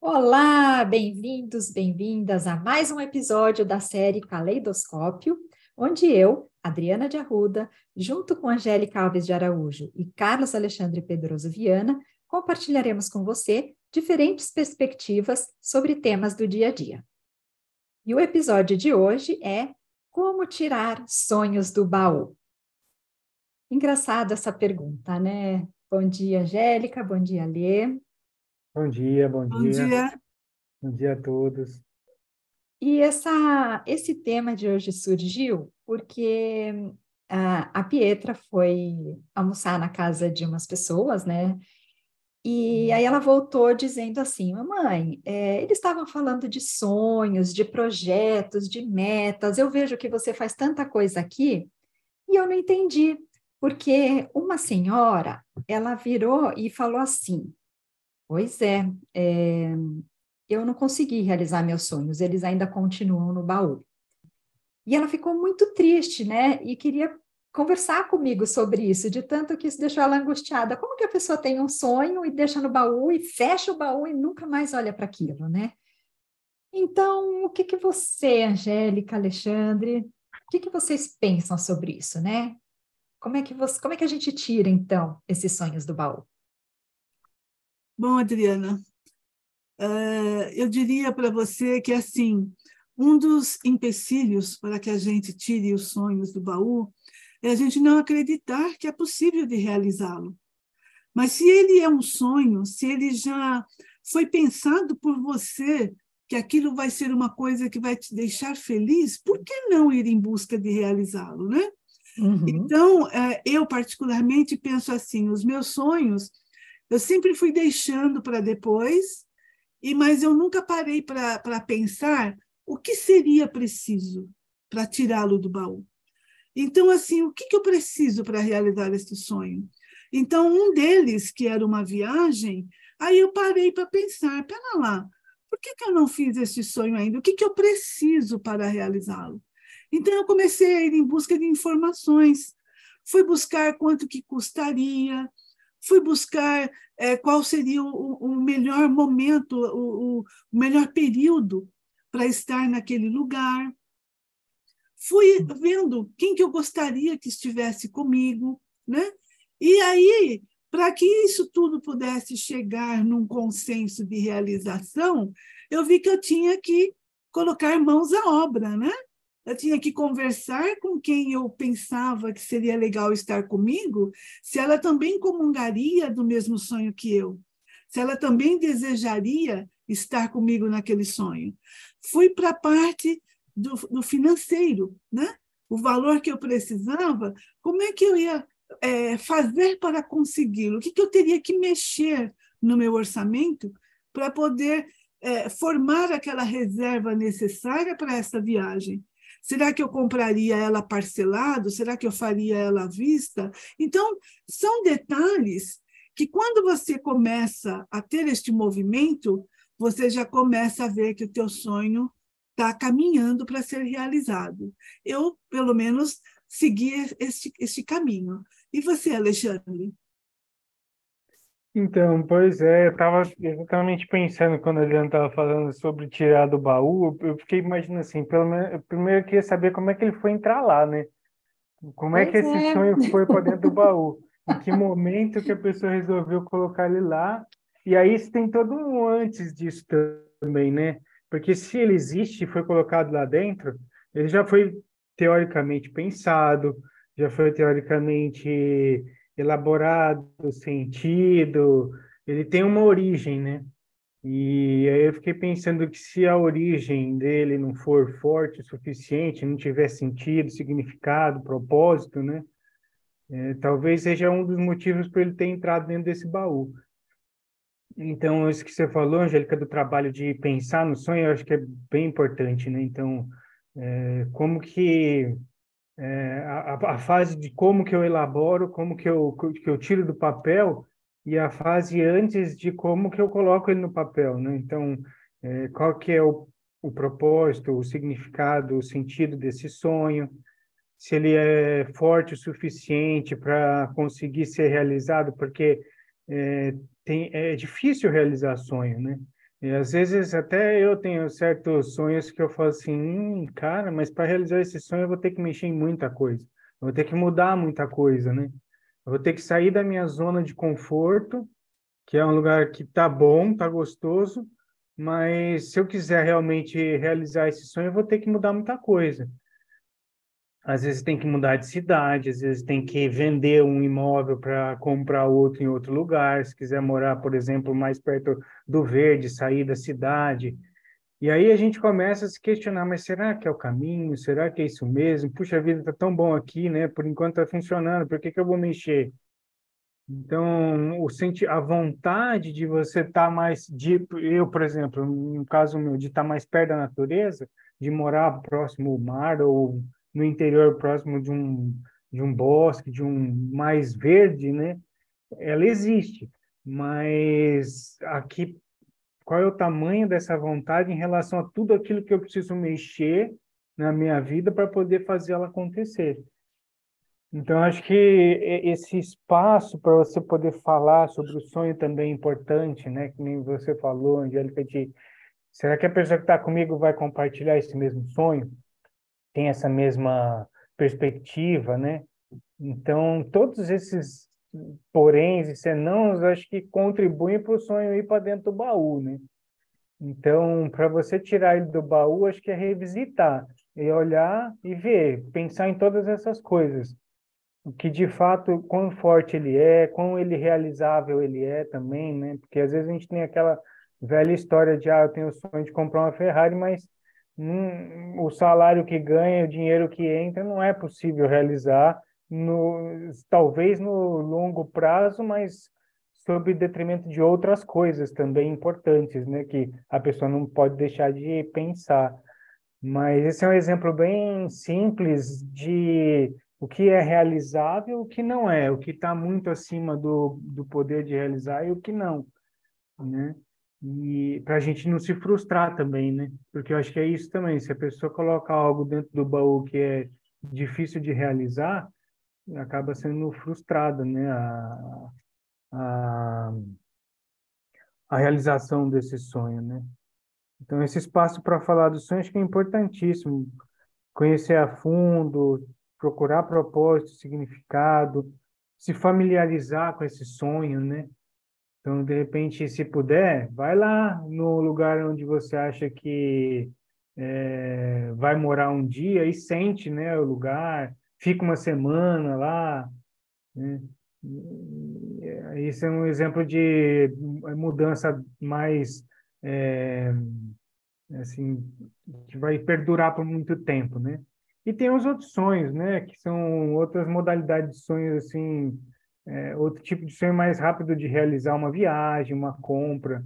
Olá, bem-vindos, bem-vindas a mais um episódio da série Caleidoscópio, onde eu, Adriana de Arruda, junto com Angélica Alves de Araújo e Carlos Alexandre Pedroso Viana, compartilharemos com você diferentes perspectivas sobre temas do dia a dia. E o episódio de hoje é Como tirar sonhos do baú? Engraçada essa pergunta, né? Bom dia, Angélica, bom dia, Lê. Bom dia, bom, Bom dia. dia. Bom dia a todos. E essa, esse tema de hoje surgiu porque ah, a Pietra foi almoçar na casa de umas pessoas, né? E aí ela voltou dizendo assim, mamãe, é, eles estavam falando de sonhos, de projetos, de metas. Eu vejo que você faz tanta coisa aqui e eu não entendi, porque uma senhora, ela virou e falou assim, pois é, é eu não consegui realizar meus sonhos, eles ainda continuam no baú. E ela ficou muito triste, né? E queria conversar comigo sobre isso, de tanto que isso deixou ela angustiada. Como que a pessoa tem um sonho e deixa no baú e fecha o baú e nunca mais olha para aquilo, né? Então, o que que você, Angélica, Alexandre, o que que vocês pensam sobre isso, né? Como é que você, como é que a gente tira então esses sonhos do baú? Bom, Adriana, eh, eu diria para você que, assim, um dos empecilhos para que a gente tire os sonhos do baú é a gente não acreditar que é possível de realizá-lo. Mas se ele é um sonho, se ele já foi pensado por você, que aquilo vai ser uma coisa que vai te deixar feliz, por que não ir em busca de realizá-lo, né? Uhum. Então, eh, eu particularmente penso assim, os meus sonhos eu sempre fui deixando para depois, e mas eu nunca parei para pensar o que seria preciso para tirá-lo do baú. Então, assim, o que, que eu preciso para realizar este sonho? Então, um deles, que era uma viagem, aí eu parei para pensar, pera lá, por que, que eu não fiz este sonho ainda? O que, que eu preciso para realizá-lo? Então, eu comecei a ir em busca de informações. Fui buscar quanto que custaria, fui buscar é, qual seria o, o, melhor momento, o, o melhor período para estar naquele lugar. Fui vendo quem que eu gostaria que estivesse comigo, né? E aí, para que isso tudo pudesse chegar num consenso de realização, eu vi que eu tinha que colocar mãos à obra, né? Eu tinha que conversar com quem eu pensava que seria legal estar comigo, se ela também comungaria do mesmo sonho que eu, se ela também desejaria estar comigo naquele sonho. Fui para a parte do, do, financeiro, né? o valor que eu precisava, como é que eu ia é, fazer para consegui-lo? O que, que eu teria que mexer no meu orçamento para poder é, formar aquela reserva necessária para essa viagem? Será que eu compraria ela parcelado? Será que eu faria ela à vista? Então, são detalhes que, quando você começa a ter este movimento, você já começa a ver que o teu sonho está caminhando para ser realizado. Eu, pelo menos, segui este, este caminho. E você, Alexandre? Então, pois é, eu estava exatamente pensando quando a Adriana estava falando sobre tirar do baú, eu fiquei imaginando assim, pelo menos, primeiro eu queria saber como é que ele foi entrar lá, né? Como é que Pois esse é. sonho foi para dentro do baú? Em que momento que a pessoa resolveu colocar ele lá? E aí tem todo um antes disso também, né? Porque se ele existe e foi colocado lá dentro, ele já foi teoricamente pensado, já foi teoricamente elaborado, sentido, ele tem uma origem, né? E aí eu fiquei pensando que se a origem dele não for forte o suficiente, não tiver sentido, significado, propósito, né? É, talvez seja um dos motivos para ele ter entrado dentro desse baú. Então, isso que você falou, Angélica, do trabalho de pensar no sonho, eu acho que é bem importante, né? Então, é, como que é, a, a fase de como que eu elaboro, como que eu, que eu tiro do papel e a fase antes de como que eu coloco ele no papel, né? Então, é, qual que é o, o propósito, o significado, o sentido desse sonho, se ele é forte o suficiente para conseguir ser realizado, porque é, tem, é difícil realizar sonho, né? E às vezes até eu tenho certos sonhos que eu falo assim, hum, cara, mas para realizar esse sonho eu vou ter que mexer em muita coisa, eu vou ter que mudar muita coisa, né? Eu vou ter que sair da minha zona de conforto, que é um lugar que tá bom, tá gostoso, mas se eu quiser realmente realizar esse sonho, eu vou ter que mudar muita coisa às vezes tem que mudar de cidade, às vezes tem que vender um imóvel para comprar outro em outro lugar, se quiser morar, por exemplo, mais perto do verde, sair da cidade. E aí a gente começa a se questionar, mas será que é o caminho? Será que é isso mesmo? Puxa, vida está tão bom aqui, né? Por enquanto está funcionando, por que, que eu vou mexer? Então, o senti a vontade de você estar tá mais, de, eu, por exemplo, no caso meu, de estar tá mais perto da natureza, de morar próximo ao mar ou no interior próximo de um de um bosque, de um mais verde, né? Ela existe, mas aqui qual é o tamanho dessa vontade em relação a tudo aquilo que eu preciso mexer na minha vida para poder fazer ela acontecer. Então, acho que esse espaço para você poder falar sobre o sonho também é importante, né? Que nem você falou, Angélica, de será que a pessoa que está comigo vai compartilhar esse mesmo sonho? Tem essa mesma perspectiva, né? Então, todos esses poréns e senãos, acho que contribuem para o sonho ir para dentro do baú, né? Então, para você tirar ele do baú, acho que é revisitar, e olhar e ver, pensar em todas essas coisas. O que de fato, quão forte ele é, quão ele realizável ele é também, né? Porque às vezes a gente tem aquela velha história de, ah, eu tenho o sonho de comprar uma Ferrari, mas o salário que ganha, o dinheiro que entra, não é possível realizar, no, talvez no longo prazo, mas sob detrimento de outras coisas também importantes, né, que a pessoa não pode deixar de pensar. Mas esse é um exemplo bem simples de o que é realizável, o que não é, o que está muito acima do, do poder de realizar e o que não, né? E para a gente não se frustrar também, né? Porque eu acho que é isso também. Se a pessoa coloca algo dentro do baú que é difícil de realizar, acaba sendo frustrada, né? A, a, a realização desse sonho, né? Então, esse espaço para falar do sonho acho que é importantíssimo. Conhecer a fundo, procurar propósito, significado, se familiarizar com esse sonho, né? Então, de repente, se puder, vai lá no lugar onde você acha que é, vai morar um dia e sente né, o lugar, fica uma semana lá. Né? Isso é um exemplo de mudança mais é, assim que vai perdurar por muito tempo, né? E tem os outros sonhos, né? Que são outras modalidades de sonhos assim é, outro tipo de sonho mais rápido de realizar uma viagem, uma compra,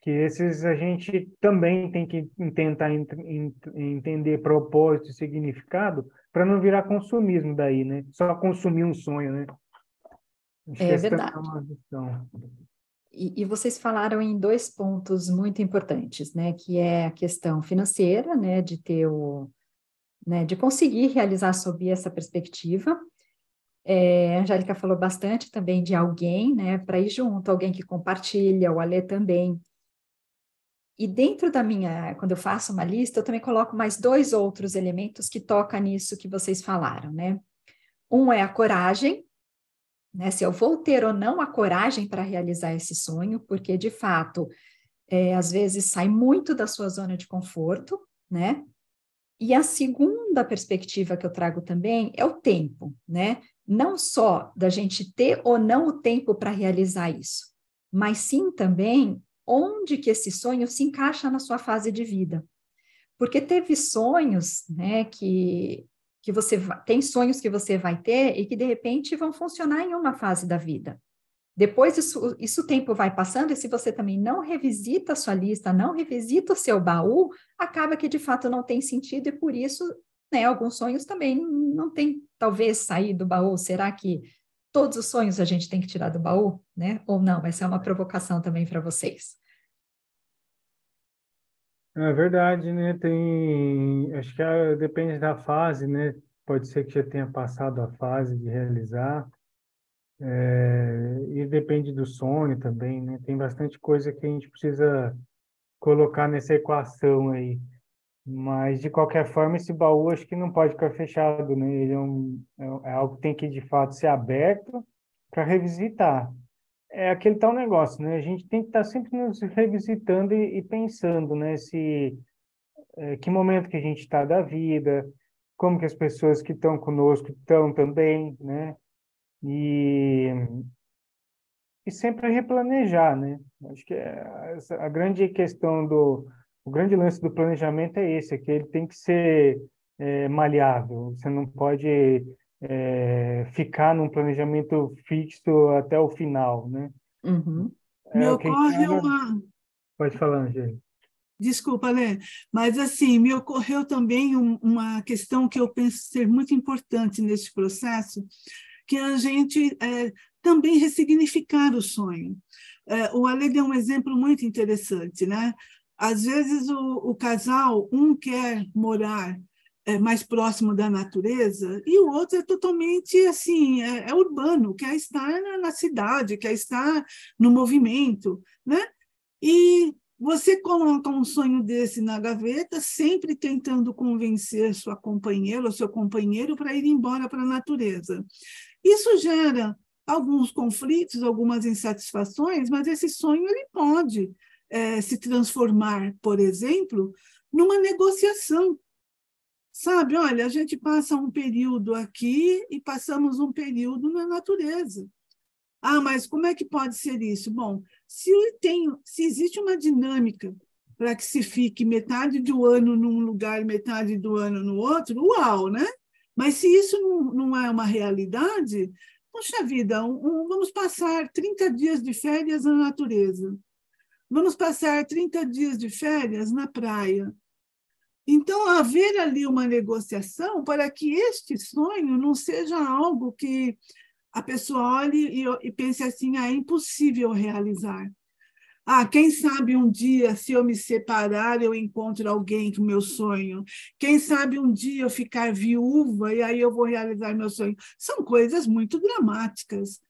que esses a gente também tem que tentar ent ent entender propósito e significado para não virar consumismo daí, né? Só consumir um sonho, né? Acho é verdade. É e, e, vocês falaram em dois pontos muito importantes, né? Que é a questão financeira, né? De ter o, né? De conseguir realizar sob essa perspectiva é, a Angélica falou bastante também de alguém, né, para ir junto, alguém que compartilha, o Alê também. E dentro da minha, quando eu faço uma lista, eu também coloco mais dois outros elementos que tocam nisso que vocês falaram, né? Um é a coragem, né? Se eu vou ter ou não a coragem para realizar esse sonho, porque de fato, é, às vezes sai muito da sua zona de conforto, né? E a segunda perspectiva que eu trago também é o tempo, né? Não só da gente ter ou não o tempo para realizar isso, mas sim também onde que esse sonho se encaixa na sua fase de vida. Porque teve sonhos, né, que que você tem sonhos que você vai ter e que de repente vão funcionar em uma fase da vida. Depois isso, isso o tempo vai passando e se você também não revisita a sua lista, não revisita o seu baú, acaba que de fato não tem sentido e por isso né, alguns sonhos também não tem, talvez, sair do baú. Será que todos os sonhos a gente tem que tirar do baú, né? Ou não? Essa é uma provocação também para vocês. É verdade, né? Tem, acho que é, depende da fase, né? Pode ser que já tenha passado a fase de realizar. É, e depende do sonho também, né? Tem bastante coisa que a gente precisa colocar nessa equação aí. Mas, de qualquer forma, esse baú acho que não pode ficar fechado, né? Ele é, um, é, é algo que tem que, de fato, ser aberto para revisitar. É aquele tal negócio, né? A gente tem que estar tá sempre nos revisitando e, e pensando, né? Se, é, que momento que a gente está da vida, como que as pessoas que estão conosco estão também, né? E, e sempre replanejar, né? Acho que é a grande questão do o grande lance do planejamento é esse, é que ele tem que ser é, maleável. Você não pode é, ficar num planejamento fixo até o final, né? Uhum. É me ocorre uma... Pode falar, Angélica. Desculpa, Lê, mas assim, me ocorreu também um, uma questão que eu penso ser muito importante nesse processo, que a gente é, também ressignificar o sonho. É, o Ale deu um exemplo muito interessante, né? Às vezes o, o casal, um quer morar é, mais próximo da natureza e o outro é totalmente assim, é, é urbano, quer estar na, na, cidade, quer estar no movimento, né? E você coloca um sonho desse na gaveta, sempre tentando convencer sua companheira ou seu companheiro para ir embora para a natureza. Isso gera alguns conflitos, algumas insatisfações, mas esse sonho ele pode é, se transformar, por exemplo, numa negociação. Sabe, olha, a gente passa um período aqui e passamos um período na natureza. Ah, mas como é que pode ser isso? Bom, se, tem, se existe uma dinâmica para que se fique metade do ano num lugar, metade do ano no outro, uau, né? Mas se isso não, não é uma realidade, poxa vida, um, um, vamos passar 30 dias de férias na natureza. Vamos passar 30 dias de férias na praia. Então, haver ali uma negociação para que este sonho não seja algo que a pessoa olhe e, e pense assim: ah, é impossível realizar. Ah, quem sabe um dia, se eu me separar, eu encontro alguém que meu sonho. Quem sabe um dia eu ficar viúva e aí eu vou realizar meu sonho. São coisas muito dramáticas.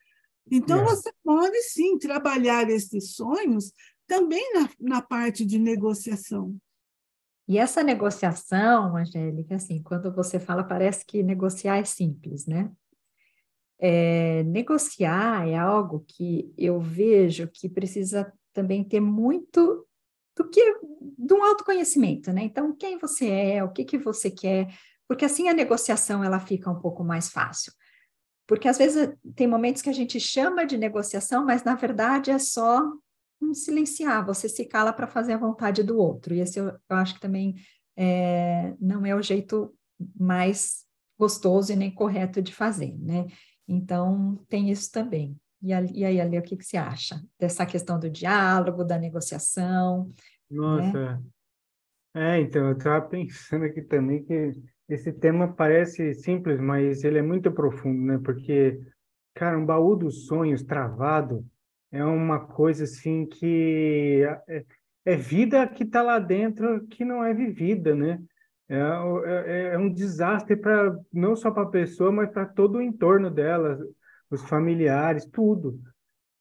Então, é. você pode sim trabalhar esses sonhos também na, na parte de negociação. E essa negociação, Angélica, assim, quando você fala, parece que negociar é simples, né? É, negociar é algo que eu vejo que precisa também ter muito do que de um autoconhecimento, né? Então, quem você é, o que que você quer, porque assim a negociação ela fica um pouco mais fácil. Porque às vezes tem momentos que a gente chama de negociação, mas na verdade é só um silenciar, você se cala para fazer a vontade do outro. E esse eu, eu acho que também é, não é o jeito mais gostoso e nem correto de fazer, né? Então, tem isso também. E, e aí, Ale, o que, que você acha dessa questão do diálogo, da negociação? Nossa, né? é, então, eu estava pensando aqui também que esse tema parece simples, mas ele é muito profundo, né? Porque, cara, um baú dos sonhos travado é uma coisa assim que é, é vida que está lá dentro que não é vivida, né? É, é, é um desastre para não só para a pessoa, mas para todo o entorno dela, os familiares, tudo.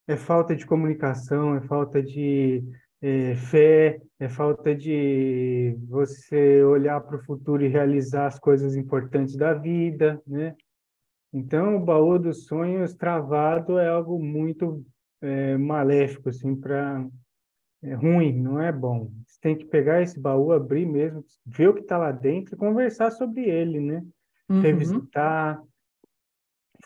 É falta de comunicação, é falta de é, fé, é falta de você olhar para o futuro e realizar as coisas importantes da vida, né? Então, o baú dos sonhos travado é algo muito é, maléfico, assim, para é ruim, não é bom. Você tem que pegar esse baú, abrir mesmo, ver o que está lá dentro e conversar sobre ele, né? Uhum. Revisitar,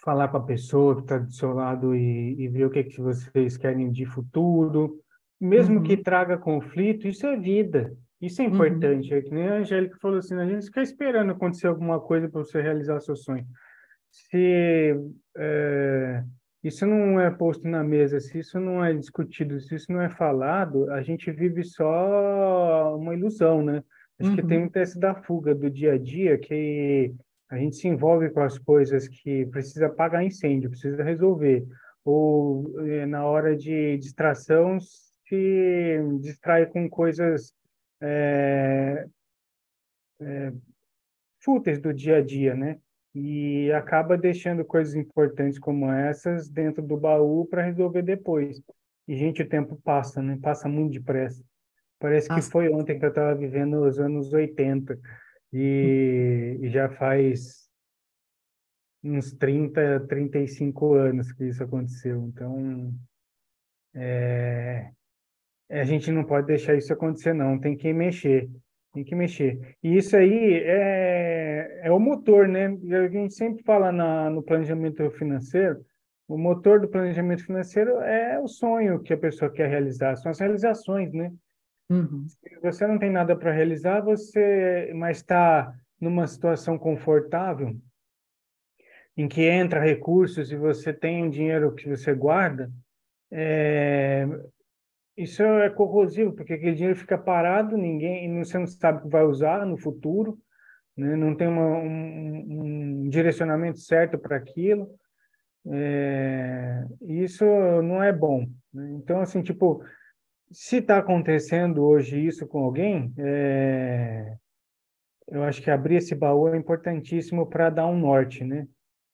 falar com a pessoa que está do seu lado e, e, ver o que, é que vocês querem de futuro. Mesmo uhum. que traga conflito, isso é vida. Isso é importante. Uhum. É que nem a Angélica falou assim, a gente fica esperando acontecer alguma coisa para você realizar seu sonho. Se é, isso não é posto na mesa, se isso não é discutido, se isso não é falado, a gente vive só uma ilusão, né? Acho uhum. que tem um teste da fuga do dia a dia que a gente se envolve com as coisas que precisa apagar incêndio, precisa resolver. Ou eh, na hora de distração, se distrai com coisas é, é, fúteis do dia a dia, né? E acaba deixando coisas importantes como essas dentro do baú para resolver depois. E, gente, o tempo passa, né? Passa muito depressa. Parece que foi ontem que eu estava vivendo os anos 80 e, e já faz uns 30, 35 anos que isso aconteceu. Então, é, a gente não pode deixar isso acontecer, não. Tem que mexer, tem que mexer. E isso aí é, é o motor, né? A gente sempre fala na, no planejamento financeiro, o motor do planejamento financeiro é o sonho que a pessoa quer realizar, são as realizações, né? Uhum. Se você não tem nada para realizar, você mas está numa situação confortável, em que entra recursos e você tem um dinheiro que você guarda, é, isso é corrosivo, porque aquele dinheiro fica parado, ninguém, você não sabe o que vai usar no futuro, né? não tem uma, um, um direcionamento certo para aquilo. É, isso não é bom. Né? Então, assim, tipo, se está acontecendo hoje isso com alguém, é, eu acho que abrir esse baú é importantíssimo para dar um norte, né?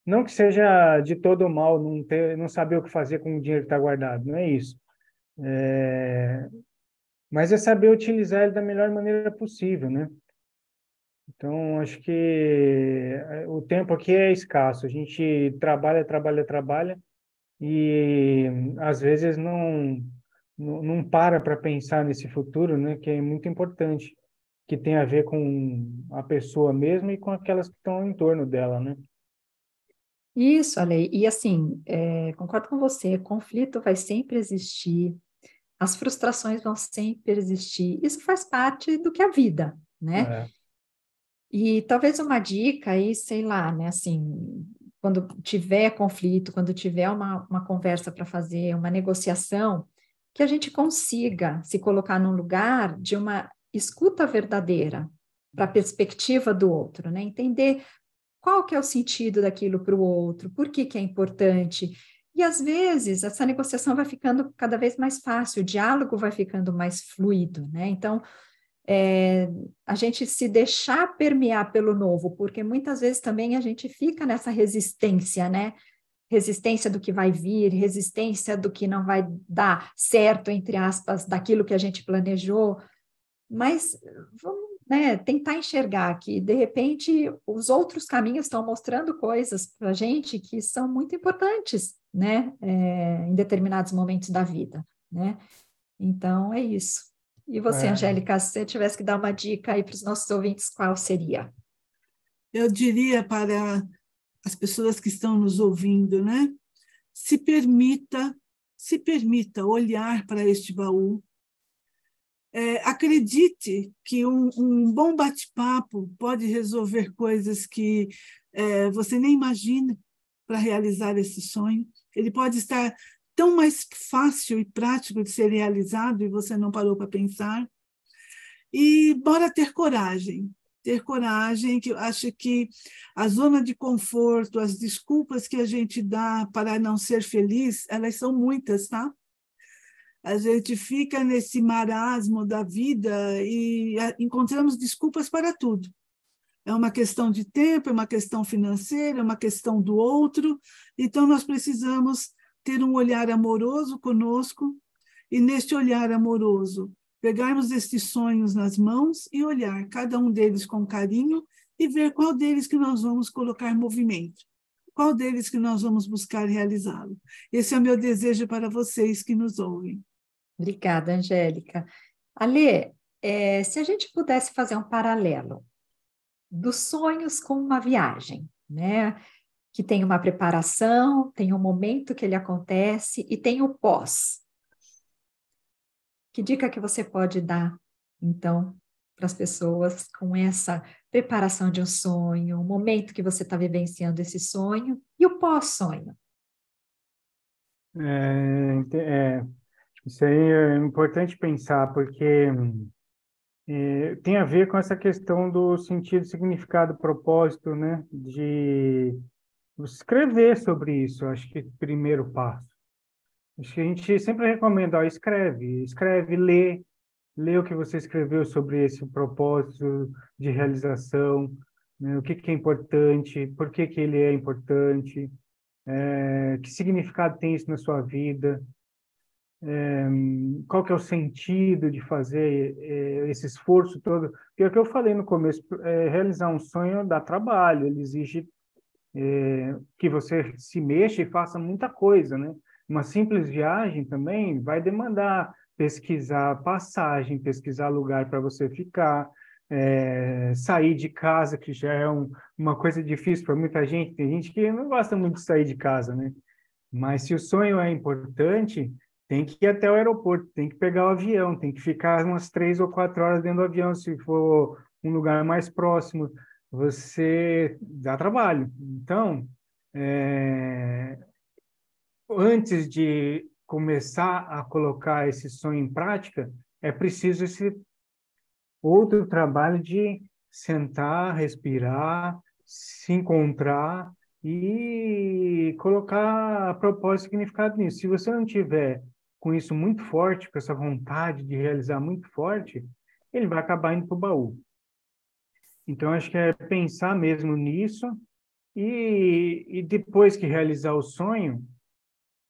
Não que seja de todo mal não ter, não saber o que fazer com o dinheiro que está guardado, não é isso. É, mas é saber utilizar ele da melhor maneira possível, né? Então, acho que é, o tempo aqui é escasso. A gente trabalha, trabalha, trabalha e às vezes não não, para para pensar nesse futuro, né? Que é muito importante, que tem a ver com a pessoa mesma e com aquelas que estão em torno dela, né? Isso, Ale. E assim, é, concordo com você, conflito vai sempre existir, as frustrações vão sempre existir. Isso faz parte do que é a vida, né? É. E talvez uma dica aí, sei lá, né? Assim, quando tiver conflito, quando tiver uma, uma conversa para fazer, uma negociação, que a gente consiga se colocar num lugar de uma escuta verdadeira para a perspectiva do outro, né? Entender qual que é o sentido daquilo para o outro, por que, que é importante. E às vezes essa negociação vai ficando cada vez mais fácil, o diálogo vai ficando mais fluido, né? Então, é, a gente se deixar permear pelo novo, porque muitas vezes também a gente fica nessa resistência, né? Resistência do que vai vir, resistência do que não vai dar certo, entre aspas, daquilo que a gente planejou. Mas vamos né, tentar enxergar que, de repente, os outros caminhos estão mostrando coisas para a gente que são muito importantes, né, é, em determinados momentos da vida, né? Então, é isso. E você, é. Angélica, se você tivesse que dar uma dica aí para os nossos ouvintes, qual seria? Eu diria para as pessoas que estão nos ouvindo, né? Se permita, se permita olhar para este baú, é, acredite que um, um bom bate-papo pode resolver coisas que é, você nem imagina para realizar esse sonho. Ele pode estar tão mais fácil e prático de ser realizado e você não parou para pensar. E bora ter coragem, ter coragem, que eu acho que a zona de conforto, as desculpas que a gente dá para não ser feliz, elas são muitas, tá? A gente fica nesse marasmo da vida e encontramos desculpas para tudo. É uma questão de tempo, é uma questão financeira, é uma questão do outro. Então, nós precisamos ter um olhar amoroso conosco e, neste olhar amoroso, pegarmos estes sonhos nas mãos e olhar cada um deles com carinho e ver qual deles que nós vamos colocar movimento, qual deles que nós vamos buscar realizá-lo. Esse é o meu desejo para vocês que nos ouvem. Obrigada, Angélica. Alê, é, se a gente pudesse fazer um paralelo dos sonhos com uma viagem, né? Que tem uma preparação, tem um momento que ele acontece e tem o pós. Que dica que você pode dar, então, para as pessoas com essa preparação de um sonho, o momento que você está vivenciando esse sonho e o pós-sonho? É, é, isso aí é importante pensar, porque é, tem a ver com essa questão do sentido, significado, propósito, né? De escrever sobre isso, acho que é o primeiro passo. Acho que a gente sempre recomenda, ó, escreve, escreve, lê, lê o que você escreveu sobre esse propósito de realização, né? o que, que é importante, por que, que ele é importante, é, que significado tem isso na sua vida, qual que é o sentido de fazer é, esse esforço todo. Porque é o que eu falei no começo, é, realizar um sonho dá trabalho, ele exige é, que você se mexa e faça muita coisa, né? Uma simples viagem também vai demandar pesquisar passagem, pesquisar lugar para você ficar, é, sair de casa, que já é um, uma coisa difícil para muita gente. Tem gente que não gosta muito de sair de casa, né? Mas se o sonho é importante, tem que ir até o aeroporto, tem que pegar o avião, tem que ficar umas três ou quatro horas dentro do avião, se for um lugar mais próximo, você dá trabalho. Então, é, antes de começar a colocar esse sonho em prática, é preciso esse outro trabalho de sentar, respirar, se encontrar e colocar propósito e significado nisso. Se você não tiver com isso muito forte, com essa vontade de realizar muito forte, ele vai acabar indo para o baú. Então, acho que é pensar mesmo nisso e, e depois que realizar o sonho,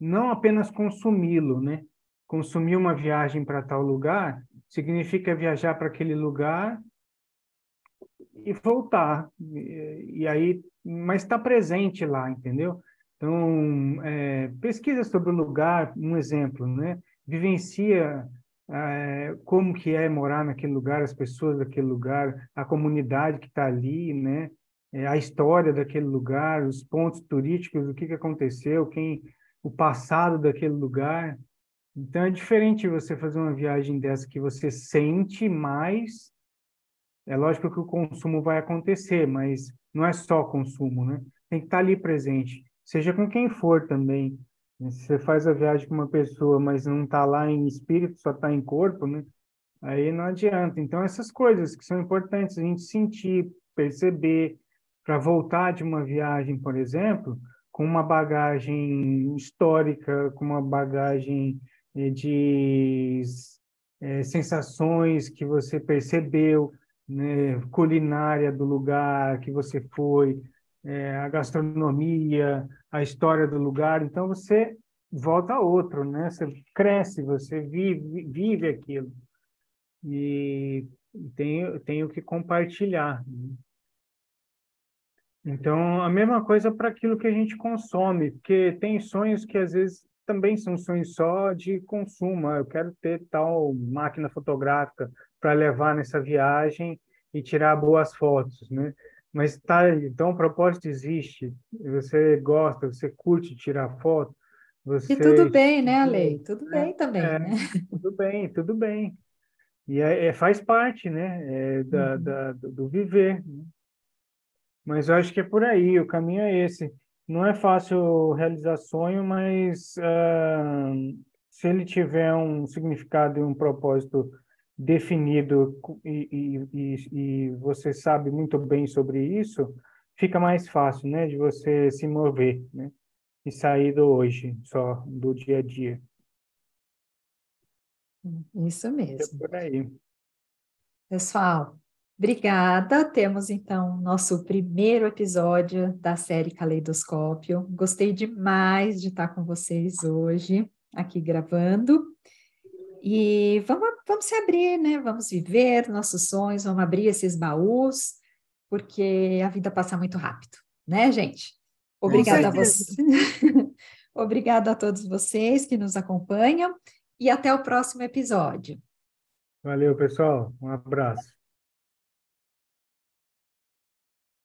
não apenas consumi-lo, né? Consumir uma viagem para tal lugar significa viajar para aquele lugar e voltar. E, e aí, mas está presente lá, entendeu? Então, é, pesquisa sobre o lugar, um exemplo, né? Vivencia é, como que é morar naquele lugar, as pessoas daquele lugar, a comunidade que está ali, né? É, a história daquele lugar, os pontos turísticos, o que, que aconteceu, quem, o passado daquele lugar. Então é diferente você fazer uma viagem dessa que você sente mais. É lógico que o consumo vai acontecer, mas não é só consumo, né? Tem que estar ali presente seja com quem for também. Né? Se você faz a viagem com uma pessoa, mas não está lá em espírito, só está em corpo, né? Aí não adianta. Então, essas coisas que são importantes a gente sentir, perceber, para voltar de uma viagem, por exemplo, com uma bagagem histórica, com uma bagagem eh, de é, sensações que você percebeu, né, culinária do lugar que você foi, é, a gastronomia, a história do lugar. Então você volta a outro, né? Você cresce, você vive, vive aquilo e tem tenho que compartilhar. Né? Então a mesma coisa para aquilo que a gente consome, porque tem sonhos que às vezes também são sonhos só de consumo. Ah, eu quero ter tal máquina fotográfica para levar nessa viagem e tirar boas fotos, né? Mas tá, então o propósito existe, você gosta, você curte tirar foto, você... E tudo bem, né, Ale? Tudo é, bem também, é, né? Tudo bem, tudo bem. E é, é faz parte, né, é, da, uhum. da, do viver. Né? Mas eu acho que é por aí, o caminho é esse. Não é fácil realizar sonho, mas uh, se ele tiver um significado e um propósito definido e, e, e, você sabe muito bem sobre isso, fica mais fácil, né, de você se mover, né, e sair do hoje, só do dia a dia. Isso mesmo. É por aí. Pessoal, obrigada. Temos então nosso primeiro episódio da série Caleidoscópio. Gostei demais de estar com vocês hoje aqui gravando. E vamos, vamos se abrir, né? Vamos viver nossos sonhos, vamos abrir esses baús, porque a vida passa muito rápido, né, gente? Obrigada a você. Obrigada a todos vocês que nos acompanham e até o próximo episódio. Valeu, pessoal. Um abraço.